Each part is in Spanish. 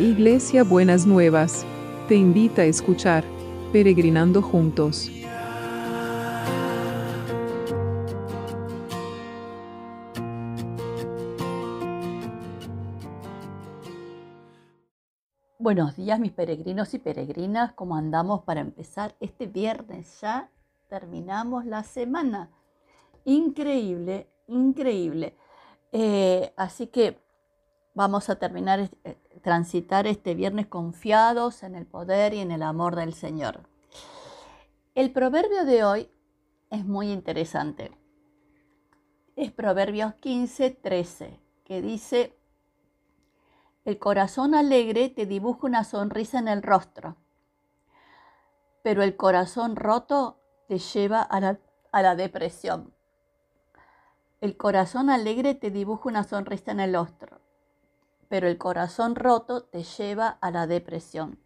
Iglesia Buenas Nuevas, te invita a escuchar Peregrinando Juntos. Buenos días mis peregrinos y peregrinas, ¿cómo andamos para empezar este viernes? Ya terminamos la semana. Increíble, increíble. Eh, así que vamos a terminar, eh, transitar este viernes confiados en el poder y en el amor del Señor. El proverbio de hoy es muy interesante. Es Proverbios 15, 13, que dice, el corazón alegre te dibuja una sonrisa en el rostro, pero el corazón roto te lleva a la, a la depresión. El corazón alegre te dibuja una sonrisa en el rostro, pero el corazón roto te lleva a la depresión.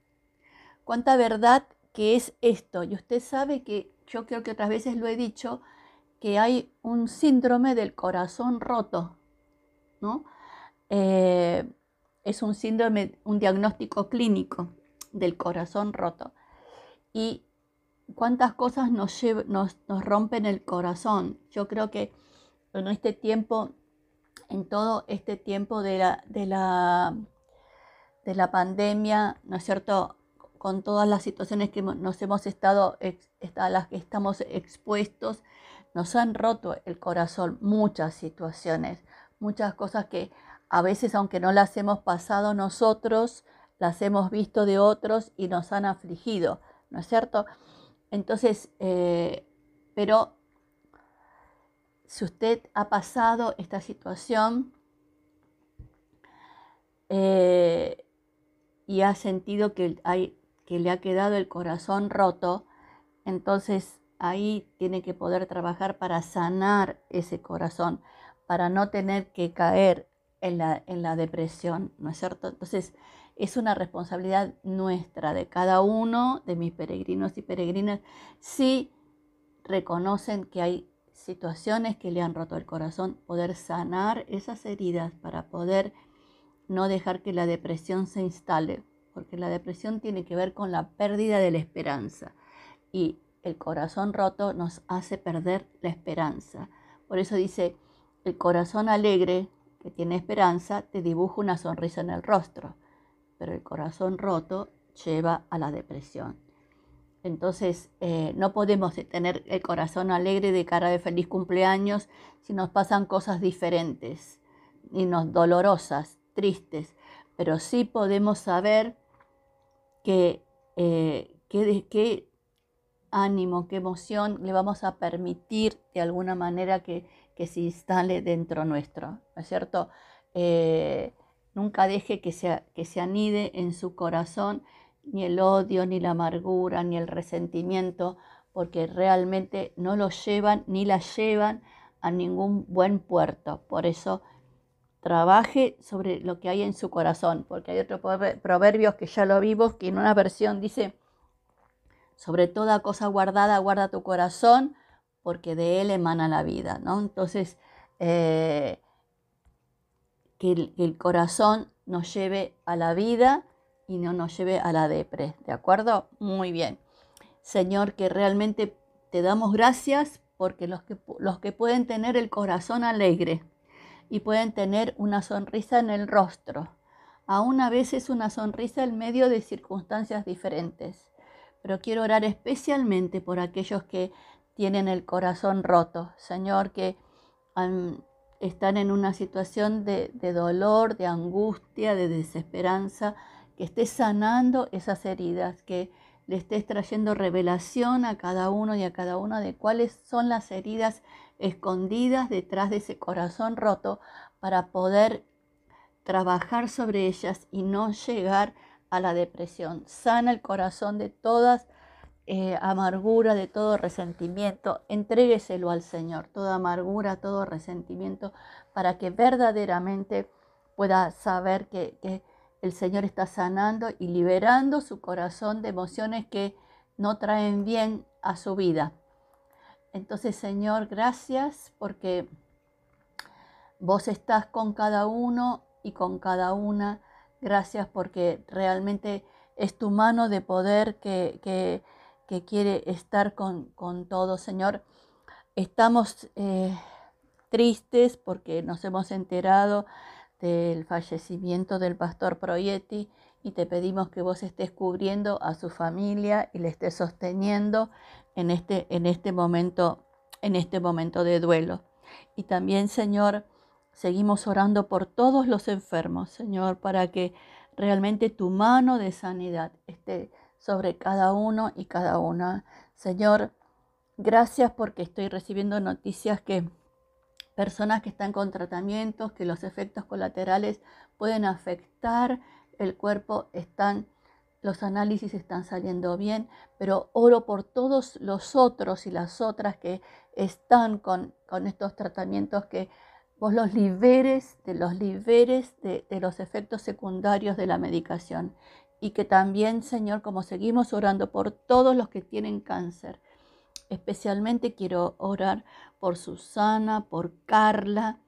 Cuánta verdad que es esto. Y usted sabe que yo creo que otras veces lo he dicho, que hay un síndrome del corazón roto, ¿no? Eh, es un síndrome, un diagnóstico clínico del corazón roto. Y cuántas cosas nos, nos, rompen el corazón. Yo creo que en este tiempo, en todo este tiempo de la, de la, de la pandemia, ¿no es cierto? Con todas las situaciones que nos hemos estado, a las que estamos expuestos, nos han roto el corazón muchas situaciones, muchas cosas que a veces, aunque no las hemos pasado nosotros, las hemos visto de otros y nos han afligido, ¿no es cierto? Entonces, eh, pero si usted ha pasado esta situación eh, y ha sentido que, hay, que le ha quedado el corazón roto, entonces ahí tiene que poder trabajar para sanar ese corazón, para no tener que caer en la, depresión, ¿no es cierto? Entonces, es una responsabilidad nuestra, de cada uno, de mis peregrinos y peregrinas, si reconocen que hay situaciones que le han roto el corazón, poder sanar esas heridas para poder no dejar que la depresión se instale, porque la depresión tiene que ver con la pérdida de la esperanza y el corazón roto nos hace perder la esperanza. Por eso dice, el corazón alegre que tiene esperanza te dibuja una sonrisa en el rostro, pero el corazón roto lleva a la depresión. Entonces, eh, no podemos tener el corazón alegre de cara de feliz cumpleaños si nos pasan cosas diferentes, y no dolorosas, tristes, pero sí podemos saber que, eh, ánimo, qué emoción le vamos a permitir de alguna manera que, que se instale dentro nuestro, ¿no es cierto? Eh, nunca deje que se, que se anide en su corazón ni el odio, ni la amargura, ni el resentimiento, porque realmente no lo llevan ni la llevan a ningún buen puerto. Por eso trabaje sobre lo que hay en su corazón, porque hay otros proverbios que ya lo vimos, que en una versión dice, sobre toda cosa guardada, guarda tu corazón, porque de él emana la vida, ¿no? Entonces, eh, que, el, corazón nos lleve a la vida y no nos lleve a la depre, ¿de acuerdo? Muy bien. Señor, que realmente te damos gracias porque los que, los que pueden tener el corazón alegre y pueden tener una sonrisa en el rostro, aún a veces una sonrisa en medio de circunstancias diferentes. Pero quiero orar especialmente por aquellos que tienen el corazón roto, Señor, que están en una situación de, dolor, de angustia, de desesperanza, que estés sanando esas heridas, que le estés trayendo revelación a cada uno y a cada una de cuáles son las heridas escondidas detrás de ese corazón roto para poder trabajar sobre ellas y no llegar a la depresión. Sana el corazón de todas eh, amargura, de todo resentimiento, entrégueselo al Señor, toda amargura, todo resentimiento, para que verdaderamente pueda saber que, que el Señor está sanando y liberando su corazón de emociones que no traen bien a su vida. Entonces, Señor, gracias porque vos estás con cada uno y con cada una Gracias porque realmente es tu mano de poder que, que, quiere estar con, con Señor. Estamos eh, tristes porque nos hemos enterado del fallecimiento del pastor Proietti y te pedimos que vos estés cubriendo a su familia y le estés sosteniendo en este, en este momento, en este momento de duelo. Y también, Señor, seguimos orando por todos los enfermos, Señor, para que realmente tu mano de sanidad esté sobre cada uno y cada una. Señor, gracias porque estoy recibiendo noticias que personas que están con tratamientos, que los efectos colaterales pueden afectar el cuerpo, están los análisis están saliendo bien, pero oro por todos los otros y las otras que están con, con estos tratamientos, que vos los liberes, de los liberes de, de los efectos secundarios de la medicación. Y que también, Señor, como seguimos orando por todos los que tienen cáncer, especialmente quiero orar por Susana, por Carla,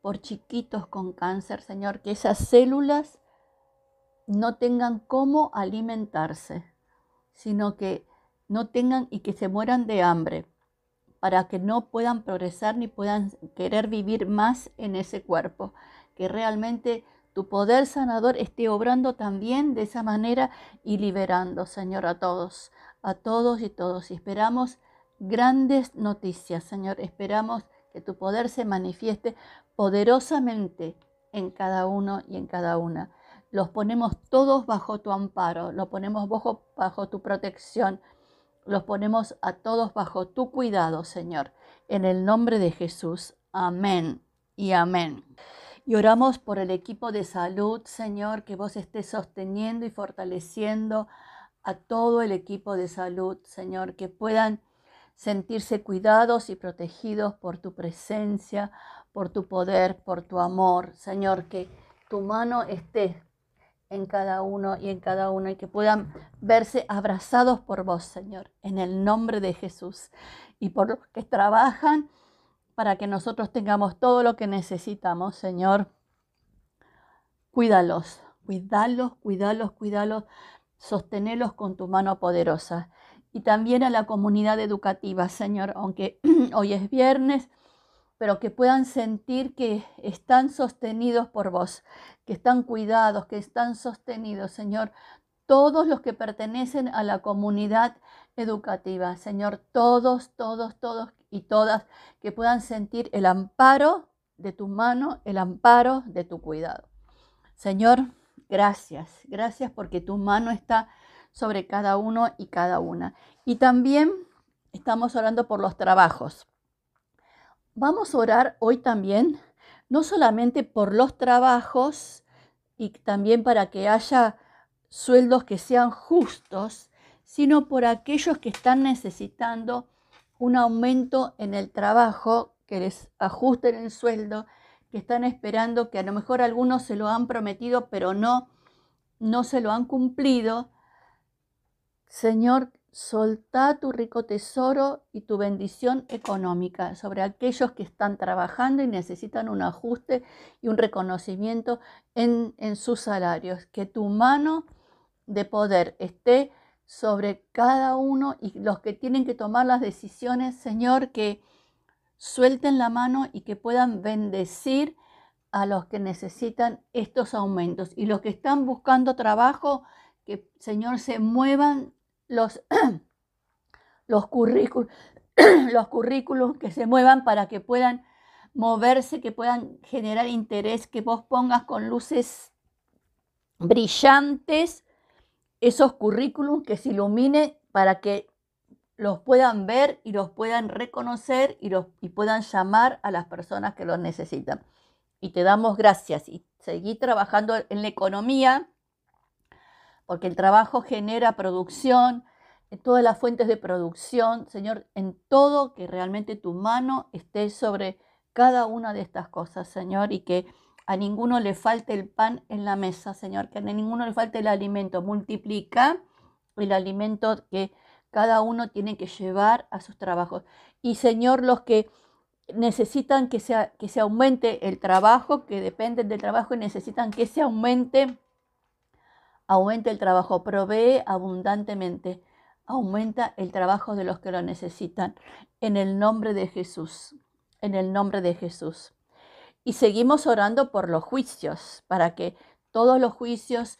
por chiquitos con cáncer, Señor, que esas células no tengan cómo alimentarse, sino que no tengan y que se mueran de hambre, para que no puedan progresar ni puedan querer vivir más en ese cuerpo, que realmente tu poder sanador esté obrando también de esa manera y liberando, Señor, a todos, a todos y todos. Y esperamos grandes noticias, Señor. Esperamos que tu poder se manifieste poderosamente en cada uno y en cada una los ponemos todos bajo tu amparo, los ponemos bajo, bajo tu protección, los ponemos a todos bajo tu cuidado, Señor. En el nombre de Jesús. Amén y amén. Y oramos por el equipo de salud, Señor, que vos estés sosteniendo y fortaleciendo a todo el equipo de salud, Señor, que puedan sentirse cuidados y protegidos por tu presencia, por tu poder, por tu amor, Señor, que tu mano esté en cada uno y en cada uno y que puedan verse abrazados por vos, Señor, en el nombre de Jesús. Y por los que trabajan para que nosotros tengamos todo lo que necesitamos, Señor. Cuídalos, cuídalos, cuídalos, cuídalos, sostenelos con tu mano poderosa. Y también a la comunidad educativa, Señor, aunque hoy es viernes, pero que puedan sentir que están sostenidos por vos, que están cuidados, que están sostenidos, Señor. Todos los que pertenecen a la comunidad educativa, Señor, todos, todos, todos y todas, que puedan sentir el amparo de tu mano, el amparo de tu cuidado. Señor, gracias, gracias porque tu mano está sobre cada uno y cada una. Y también estamos orando por los trabajos. Vamos a orar hoy también, no solamente por los trabajos y también para que haya sueldos que sean justos, sino por aquellos que están necesitando un aumento en el trabajo, que les ajusten el sueldo, que están esperando, que a lo mejor algunos se lo han prometido, pero no, no se lo han cumplido. Señor, soltá tu rico tesoro y tu bendición económica sobre aquellos que están trabajando y necesitan un ajuste y un reconocimiento en, en sus salarios. Que tu mano de poder esté sobre cada uno y los que tienen que tomar las decisiones, Señor, que suelten la mano y que puedan bendecir a los que necesitan estos aumentos. Y los que están buscando trabajo, que Señor se muevan los, los, los currículos que se muevan para que puedan moverse, que puedan generar interés, que vos pongas con luces brillantes esos currículums que se ilumine para que los puedan ver y los puedan reconocer y, los, y puedan llamar a las personas que los necesitan. Y te damos gracias y seguí trabajando en la economía porque el trabajo genera producción, en todas las fuentes de producción, Señor, en todo que realmente tu mano esté sobre cada una de estas cosas, Señor, y que a ninguno le falte el pan en la mesa, Señor, que a ninguno le falte el alimento. Multiplica el alimento que cada uno tiene que llevar a sus trabajos. Y Señor, los que necesitan que, que se aumente el trabajo, que dependen del trabajo y necesitan que se aumente aumenta el trabajo, provee abundantemente, aumenta el trabajo de los que lo necesitan. En el nombre de Jesús, en el nombre de Jesús. Y seguimos orando por los juicios, para que todos los juicios,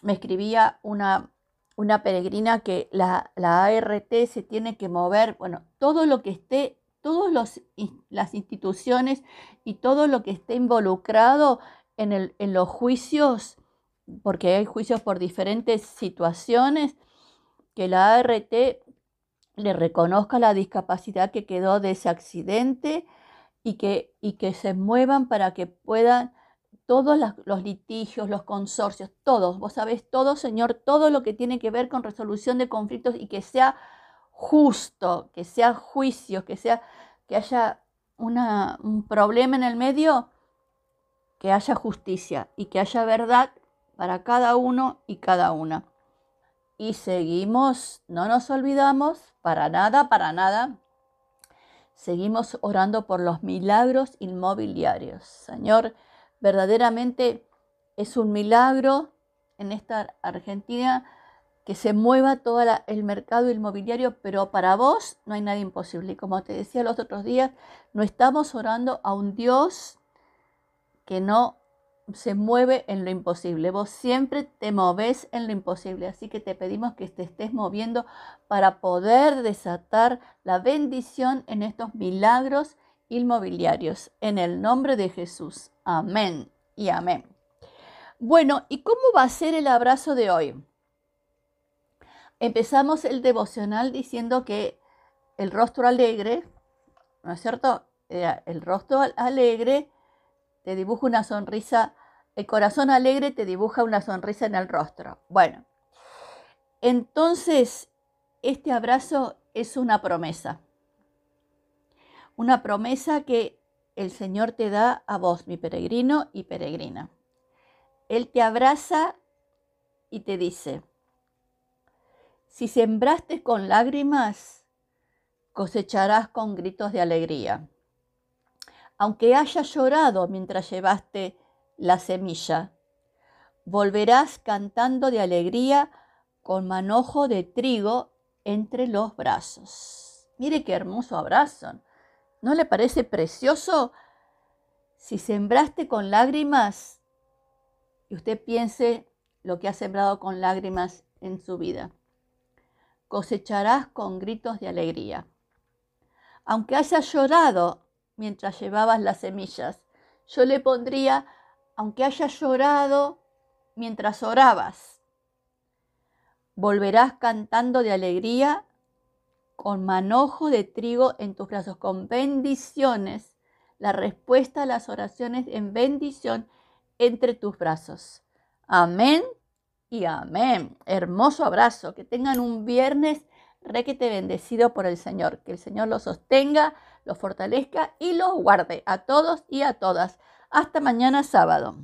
me escribía una, una peregrina que la, la ART se tiene que mover, bueno, todo lo que esté, todas las instituciones y todo lo que esté involucrado en, el, en los juicios, porque hay juicios por diferentes situaciones, que la ART le reconozca la discapacidad que quedó de ese accidente y que, y que se muevan para que puedan todos los litigios, los consorcios, todos, vos sabés todo, Señor, todo lo que tiene que ver con resolución de conflictos y que sea justo, que sea juicio, que sea que haya un problema en el medio, que haya justicia y que haya verdad para cada uno y cada una. Y seguimos, no nos olvidamos, para nada, para nada, seguimos orando por los milagros inmobiliarios. Señor, verdaderamente es un milagro en esta Argentina que se mueva todo el mercado inmobiliario, pero para vos no hay nada imposible. Y como te decía los otros días, no estamos orando a un Dios que no se mueve en lo imposible. Vos siempre te moves en lo imposible. Así que te pedimos que te estés moviendo para poder desatar la bendición en estos milagros inmobiliarios. En el nombre de Jesús. Amén y amén. Bueno, ¿y cómo va a ser el abrazo de hoy? Empezamos el devocional diciendo que el rostro alegre, ¿no es cierto? El rostro alegre te dibuja una sonrisa, el corazón alegre te dibuja una sonrisa en el rostro. Bueno, entonces este abrazo es una promesa. Una promesa que el Señor te da a vos, mi peregrino y peregrina. Él te abraza y te dice, si sembraste con lágrimas, cosecharás con gritos de alegría. Aunque hayas llorado mientras llevaste la semilla, volverás cantando de alegría con manojo de trigo entre los brazos. Mire qué hermoso abrazo. ¿No le parece precioso? Si sembraste con lágrimas, y usted piense lo que ha sembrado con lágrimas en su vida cosecharás con gritos de alegría. Aunque hayas llorado mientras llevabas las semillas, yo le pondría, aunque hayas llorado mientras orabas, volverás cantando de alegría con manojo de trigo en tus brazos, con bendiciones, la respuesta a las oraciones en bendición entre tus brazos. Amén y amén. Hermoso abrazo. Que tengan un viernes requete bendecido por el Señor. Que el Señor los sostenga, los fortalezca y los guarde a todos y a todas. Hasta mañana sábado.